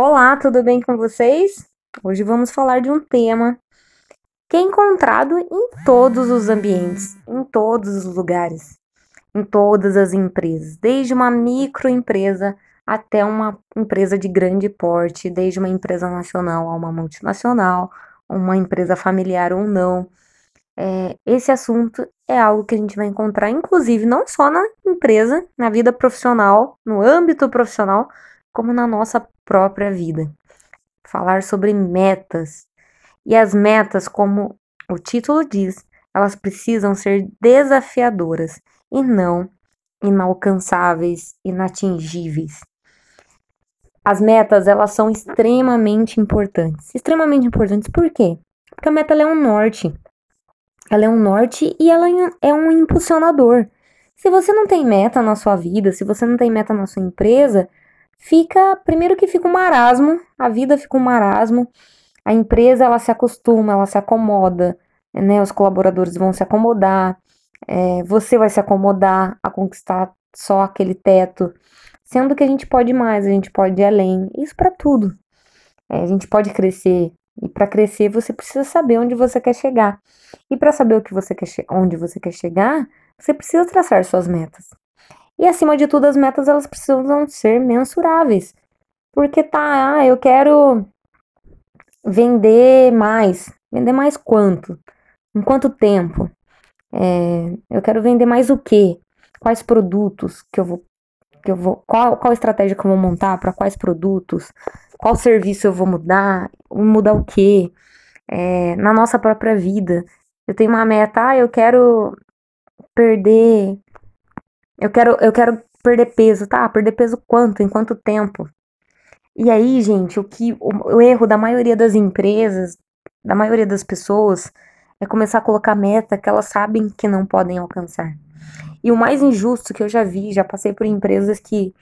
Olá, tudo bem com vocês? Hoje vamos falar de um tema que é encontrado em todos os ambientes, em todos os lugares, em todas as empresas, desde uma microempresa até uma empresa de grande porte, desde uma empresa nacional a uma multinacional, uma empresa familiar ou não. É, esse assunto é algo que a gente vai encontrar, inclusive, não só na empresa, na vida profissional, no âmbito profissional, como na nossa própria vida. Falar sobre metas. E as metas, como o título diz, elas precisam ser desafiadoras e não inalcançáveis, inatingíveis. As metas, elas são extremamente importantes. Extremamente importantes por quê? Porque a meta é um norte. Ela é um norte e ela é um impulsionador. Se você não tem meta na sua vida, se você não tem meta na sua empresa, fica, primeiro que fica um marasmo, a vida fica um marasmo, a empresa ela se acostuma, ela se acomoda, né? Os colaboradores vão se acomodar, é, você vai se acomodar a conquistar só aquele teto, sendo que a gente pode mais, a gente pode ir além, isso para tudo. É, a gente pode crescer e para crescer você precisa saber onde você quer chegar. E para saber o que você quer onde você quer chegar, você precisa traçar suas metas. E acima de tudo, as metas elas precisam ser mensuráveis. Porque tá, ah, eu quero vender mais. Vender mais quanto? Em quanto tempo? É, eu quero vender mais o quê? Quais produtos que eu vou que eu vou qual, qual estratégia que eu vou montar para quais produtos? Qual serviço eu vou mudar? Mudar o quê? É, na nossa própria vida. Eu tenho uma meta, ah, eu quero perder eu quero, eu quero perder peso, tá? Perder peso quanto? Em quanto tempo? E aí, gente, o que o, o erro da maioria das empresas, da maioria das pessoas, é começar a colocar meta que elas sabem que não podem alcançar. E o mais injusto que eu já vi, já passei por empresas que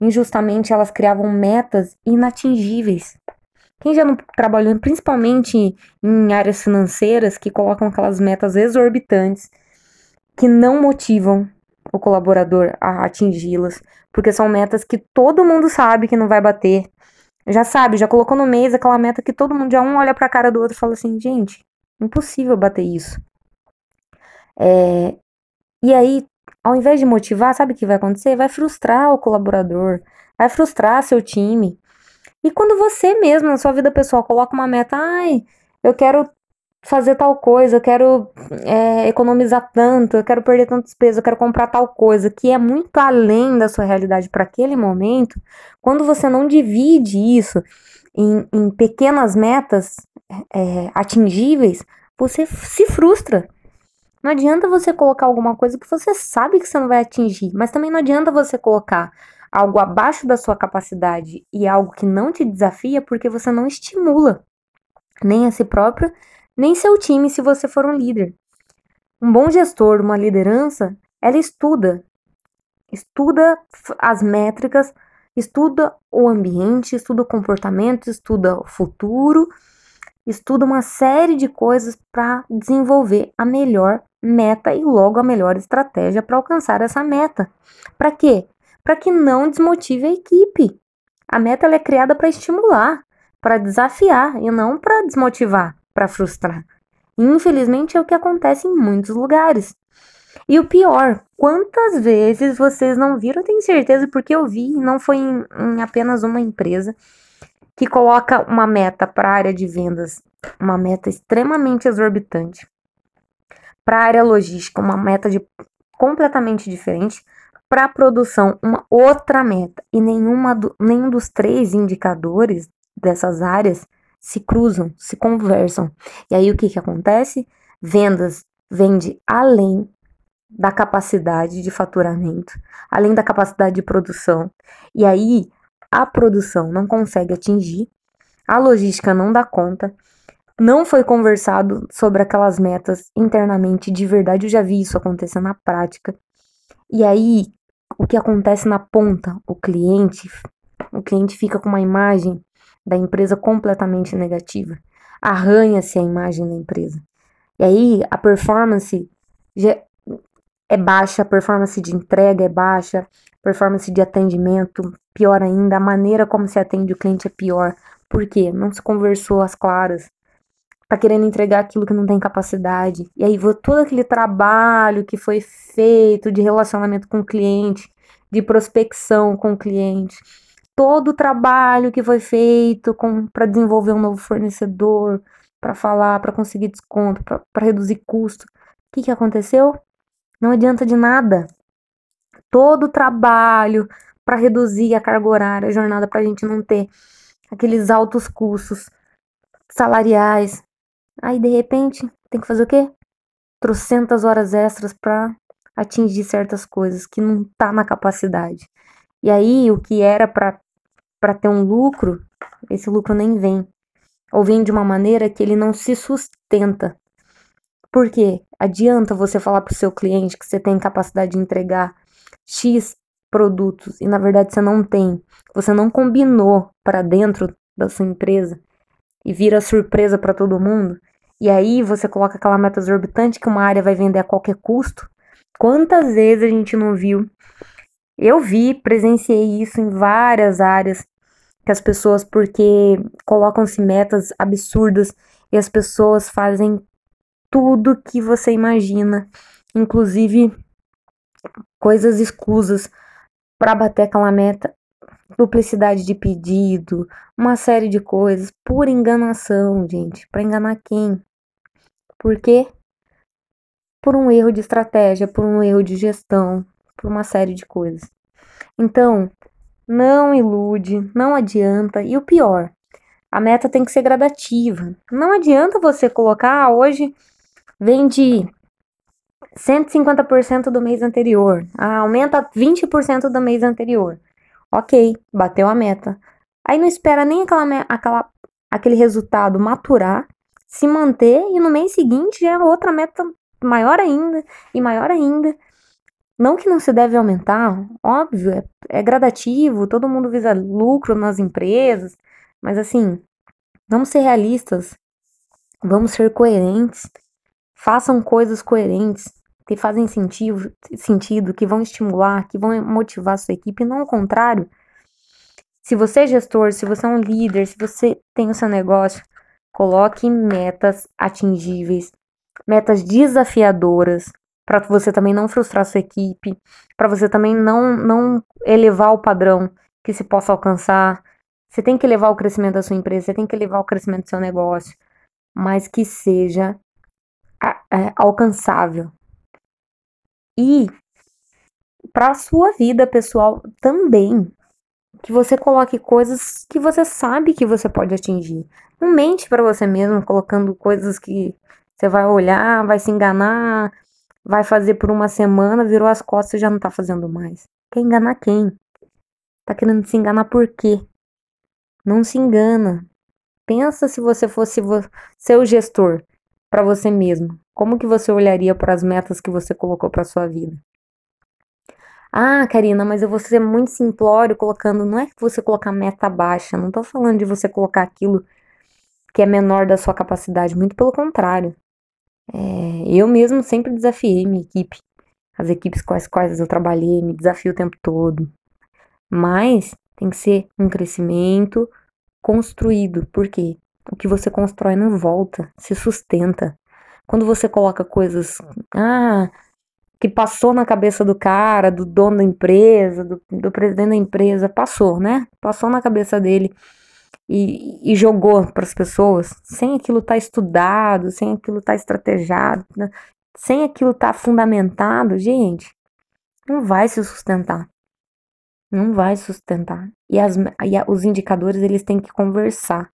injustamente elas criavam metas inatingíveis. Quem já não trabalhou, principalmente em áreas financeiras, que colocam aquelas metas exorbitantes que não motivam o colaborador a atingi-las, porque são metas que todo mundo sabe que não vai bater. Já sabe, já colocou no mês aquela meta que todo mundo já um olha para a cara do outro e fala assim, gente, impossível bater isso. É, e aí, ao invés de motivar, sabe o que vai acontecer? Vai frustrar o colaborador, vai frustrar seu time. E quando você mesmo, na sua vida pessoal, coloca uma meta, ai, eu quero fazer tal coisa, eu quero é, economizar tanto, eu quero perder tantos pesos, eu quero comprar tal coisa, que é muito além da sua realidade para aquele momento, quando você não divide isso em, em pequenas metas é, atingíveis, você se frustra. Não adianta você colocar alguma coisa que você sabe que você não vai atingir, mas também não adianta você colocar algo abaixo da sua capacidade e algo que não te desafia porque você não estimula nem a si próprio nem seu time se você for um líder. Um bom gestor, uma liderança, ela estuda, estuda as métricas, estuda o ambiente, estuda o comportamento, estuda o futuro, estuda uma série de coisas para desenvolver a melhor meta e logo a melhor estratégia para alcançar essa meta. Para quê? Para que não desmotive a equipe. A meta é criada para estimular, para desafiar e não para desmotivar para frustrar. Infelizmente é o que acontece em muitos lugares. E o pior, quantas vezes vocês não viram? Eu tenho certeza, porque eu vi, não foi em, em apenas uma empresa que coloca uma meta para a área de vendas, uma meta extremamente exorbitante. Para a área logística, uma meta de completamente diferente. Para a produção, uma outra meta. E nenhuma do, nenhum dos três indicadores dessas áreas se cruzam, se conversam. E aí o que, que acontece? Vendas vende além da capacidade de faturamento, além da capacidade de produção. E aí a produção não consegue atingir, a logística não dá conta, não foi conversado sobre aquelas metas internamente de verdade. Eu já vi isso acontecer na prática. E aí o que acontece na ponta? O cliente, o cliente fica com uma imagem da empresa completamente negativa. Arranha-se a imagem da empresa. E aí a performance é baixa, a performance de entrega é baixa, performance de atendimento, pior ainda, a maneira como se atende o cliente é pior. Por quê? Não se conversou às claras. Tá querendo entregar aquilo que não tem capacidade. E aí todo aquele trabalho que foi feito de relacionamento com o cliente, de prospecção com o cliente, todo o trabalho que foi feito para desenvolver um novo fornecedor, para falar, para conseguir desconto, para reduzir custo. O que, que aconteceu? Não adianta de nada. Todo o trabalho para reduzir a carga horária, a jornada, para a gente não ter aqueles altos custos salariais. Aí, de repente, tem que fazer o quê? Trocentas horas extras para atingir certas coisas que não tá na capacidade. E aí, o que era para ter um lucro, esse lucro nem vem. Ou vem de uma maneira que ele não se sustenta. Por quê? Adianta você falar para o seu cliente que você tem capacidade de entregar X produtos e na verdade você não tem. Você não combinou para dentro da sua empresa e vira surpresa para todo mundo. E aí você coloca aquela meta exorbitante que uma área vai vender a qualquer custo. Quantas vezes a gente não viu? Eu vi, presenciei isso em várias áreas que as pessoas porque colocam-se metas absurdas e as pessoas fazem tudo que você imagina, inclusive coisas escusas para bater aquela meta, duplicidade de pedido, uma série de coisas, por enganação, gente. Para enganar quem? Por quê? Por um erro de estratégia, por um erro de gestão, por uma série de coisas. Então, não ilude, não adianta. E o pior, a meta tem que ser gradativa. Não adianta você colocar ah, hoje vende 150% do mês anterior. Ah, aumenta 20% do mês anterior. Ok, bateu a meta. Aí não espera nem aquela, aquela, aquele resultado maturar, se manter e no mês seguinte já é outra meta maior ainda e maior ainda. Não que não se deve aumentar, óbvio, é, é gradativo, todo mundo visa lucro nas empresas, mas assim, vamos ser realistas, vamos ser coerentes, façam coisas coerentes que fazem sentido, sentido, que vão estimular, que vão motivar a sua equipe, não ao contrário. Se você é gestor, se você é um líder, se você tem o seu negócio, coloque metas atingíveis, metas desafiadoras, para você também não frustrar sua equipe, para você também não, não elevar o padrão que se possa alcançar. Você tem que elevar o crescimento da sua empresa, você tem que elevar o crescimento do seu negócio, mas que seja é, alcançável, e para a sua vida pessoal também. Que você coloque coisas que você sabe que você pode atingir. Não mente para você mesmo colocando coisas que você vai olhar, vai se enganar, vai fazer por uma semana, virou as costas e já não tá fazendo mais. Quer enganar quem? Tá querendo se enganar por quê? Não se engana. Pensa se você fosse seu gestor para você mesmo. Como que você olharia para as metas que você colocou para sua vida? Ah, Karina, mas eu vou ser muito simplório colocando. Não é que você colocar meta baixa, não tô falando de você colocar aquilo que é menor da sua capacidade, muito pelo contrário. É, eu mesmo sempre desafiei minha equipe, as equipes com as quais eu trabalhei, me desafio o tempo todo. Mas tem que ser um crescimento construído, por quê? O que você constrói não volta, se sustenta. Quando você coloca coisas, ah, que passou na cabeça do cara, do dono da empresa, do, do presidente da empresa, passou, né? Passou na cabeça dele e, e jogou para as pessoas, sem aquilo estar tá estudado, sem aquilo estar tá né? sem aquilo estar tá fundamentado, gente, não vai se sustentar. Não vai sustentar. E, as, e a, os indicadores, eles têm que conversar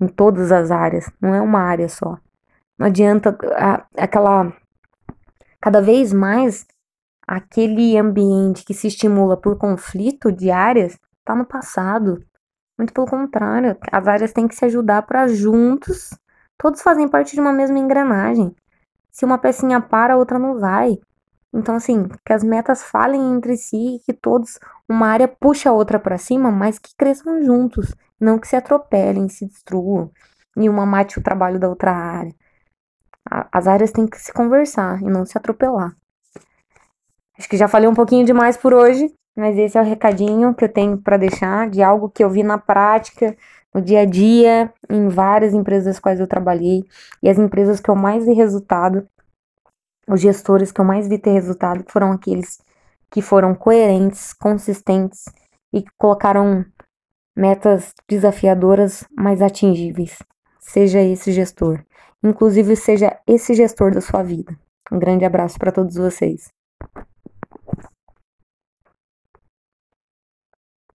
em todas as áreas, não é uma área só. Não adianta a, aquela. Cada vez mais, aquele ambiente que se estimula por conflito de áreas está no passado. Muito pelo contrário, as áreas têm que se ajudar para juntos, todos fazem parte de uma mesma engrenagem. Se uma pecinha para, a outra não vai. Então, assim, que as metas falem entre si, que todos, uma área puxa a outra para cima, mas que cresçam juntos, não que se atropelem, se destruam, e uma mate o trabalho da outra área. As áreas têm que se conversar e não se atropelar. Acho que já falei um pouquinho demais por hoje, mas esse é o recadinho que eu tenho para deixar de algo que eu vi na prática, no dia a dia, em várias empresas das quais eu trabalhei e as empresas que eu mais vi resultado, os gestores que eu mais vi ter resultado foram aqueles que foram coerentes, consistentes e colocaram metas desafiadoras, mas atingíveis. Seja esse gestor. Inclusive, seja esse gestor da sua vida. Um grande abraço para todos vocês.